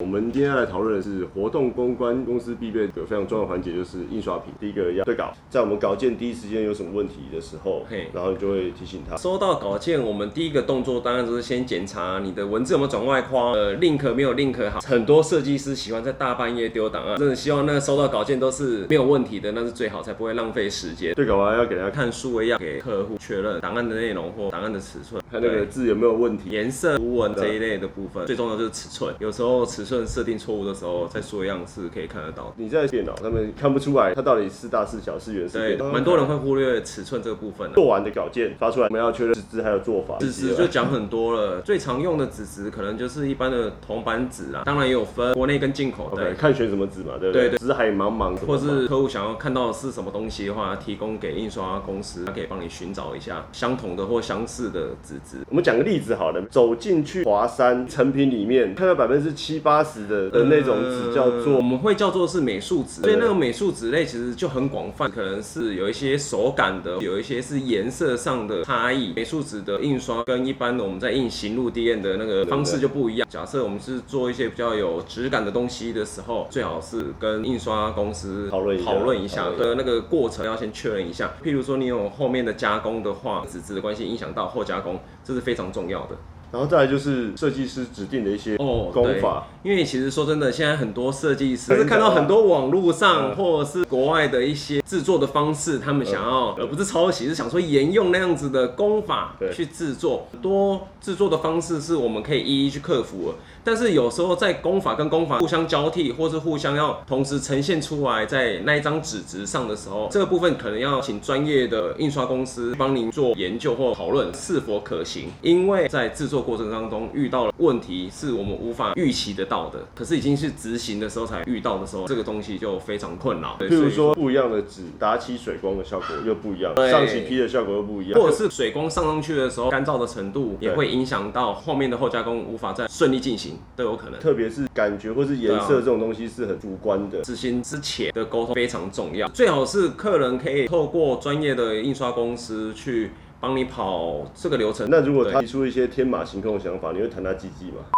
我们今天要来讨论的是活动公关公司必备的非常重要的环节，就是印刷品。第一个要对稿，在我们稿件第一时间有什么问题的时候嘿，然后你就会提醒他。收到稿件，我们第一个动作当然就是先检查你的文字有没有转外框，呃，link 没有 link 好。很多设计师喜欢在大半夜丢档案，真的希望那个收到稿件都是没有问题的，那是最好，才不会浪费时间。对稿完要给大家看看数位要给客户确认档案的内容或档案的尺寸，看那个对字有没有问题。颜色、图文这一类的部分，最重要就是尺寸。有时候尺寸设定错误的时候，再说一样是可以看得到。你在电脑上面看不出来它到底是大是小是圆是对，扁。蛮多人会忽略尺寸这个部分、啊。做完的稿件发出来，我们要确认纸质还有做法。纸质就讲很多了，最常用的纸质可能就是一般的铜板纸啊，当然也有分国内跟进口的。看选什么纸嘛，对不对？对纸海茫茫，或是客户想要看到的是什么东西的话，提供给印刷公司，他可以帮你寻找一下相同的或相似的纸质。我们讲个例子好了，走进去华山成品里面，看到百分之七八十的的那种纸叫呃我们会叫做是美术纸，所以那个美术纸类其实就很广泛，可能是有一些手感的，有一些是颜色上的差异。美术纸的印刷跟一般的我们在印行路 D N 的那个方式就不一样。假设我们是做一些比较有质感的东西的时候，最好是跟印刷公司讨论一下讨论一下讨论一下的那个过程要先确认一下。譬如说你有后面的加工的话，纸质的关系影响到后加工，这是非常重要的。然后再来就是设计师指定的一些哦，对功法，因为其实说真的，现在很多设计师是看到很多网络上嗯。或者是国外的一些制作的方式，他们想要而不是抄袭，是想说沿用那样子的功法对。去制作。很多制作的方式是我们可以一一去克服的，但是有时候在功法跟功法互相交替，或是互相要同时呈现出来在那一张纸质上的时候，这个部分可能要请专业的印刷公司帮您做研究或讨论是否可行，因为在制作过程当中遇到了问题是我们无法预期得到的，可是已经是执行的时候才遇到的时候，这个东西就非常困扰。对譬如说不一样的纸打起水光的效果又不一样，对上起批的效果又不一样，或者是水光上上去的时候，干燥的程度也会影响到后面的后加工无法再顺利进行，都有可能。特别是感觉或是颜色这种东西是很主观的。执行之前的沟通非常重要，最好是客人可以透过专业的印刷公司去帮你跑这个流程。那如果他提出一些天马行空的想法，你会弹他鸡鸡吗？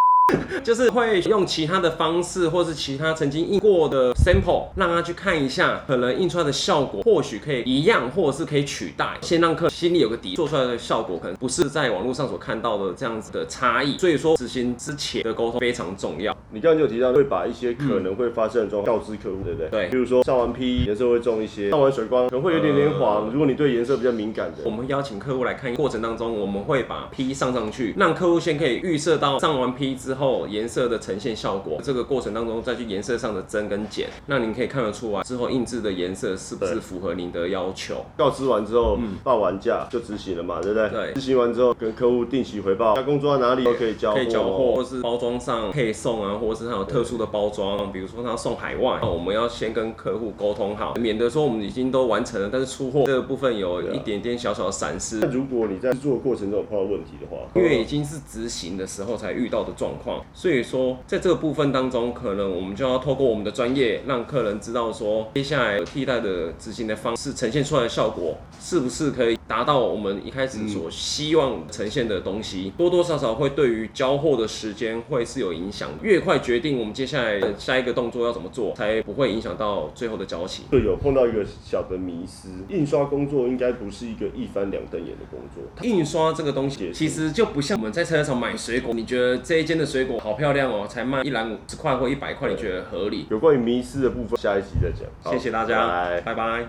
就是会用其他的方式，或是其他曾经印过的 sample，让他去看一下，可能印出来的效果或许可以一样，或者是可以取代。先让客心里有个底，做出来的效果可能不是在网络上所看到的这样子的差异。所以说，执行之前的沟通非常重要。你刚刚就有提到会把一些可能会发生的状况告知客户，对不对？对比如说上完 P 颜色会重一些，上完水光可能会有点点黄。如果你对颜色比较敏感的我，们邀请客户来看过程当中，我们会把 P 上上去，让客户先可以预设到上完 P 之后颜色的呈现效果。这个过程当中再去颜色上的增跟减，那您可以看得出来之后印制的颜色是不是符合您的要求。告知完之后报完价就执行了嘛，对不对？对执行完之后跟客户定期回报，加工做到哪里都可以交货，可以缴货，或是包装上配送啊，或者是它有特殊的包装，比如说它要送海外，那我们要先跟客户沟通好，免得说我们已经都完成了，但是出货这个部分有一点点小小的闪失那。如果你在制作过程中有碰到问题的话，因为已经是执行的时候才遇到的状况，所以说在这个部分当中，可能我们就要透过我们的专业，让客人知道说，接下来替代的执行的方式呈现出来的效果，是不是可以达到我们一开始所希望呈现的东西，多多少少会对于交货的时间会是有影响。越快决定我们接下来的下一个动作要怎么做，才不会影响到最后的交期。对有碰到一个小的迷失，印刷工作应该不是一个一翻两瞪眼的工作。印刷这个东西其实就不像我们在菜市场买水果，你觉得这一间的水果好漂亮哦，才卖一篮五十块或一百块，你觉得合理？有关于迷失的部分，下一集再讲。好谢谢大家，拜拜拜拜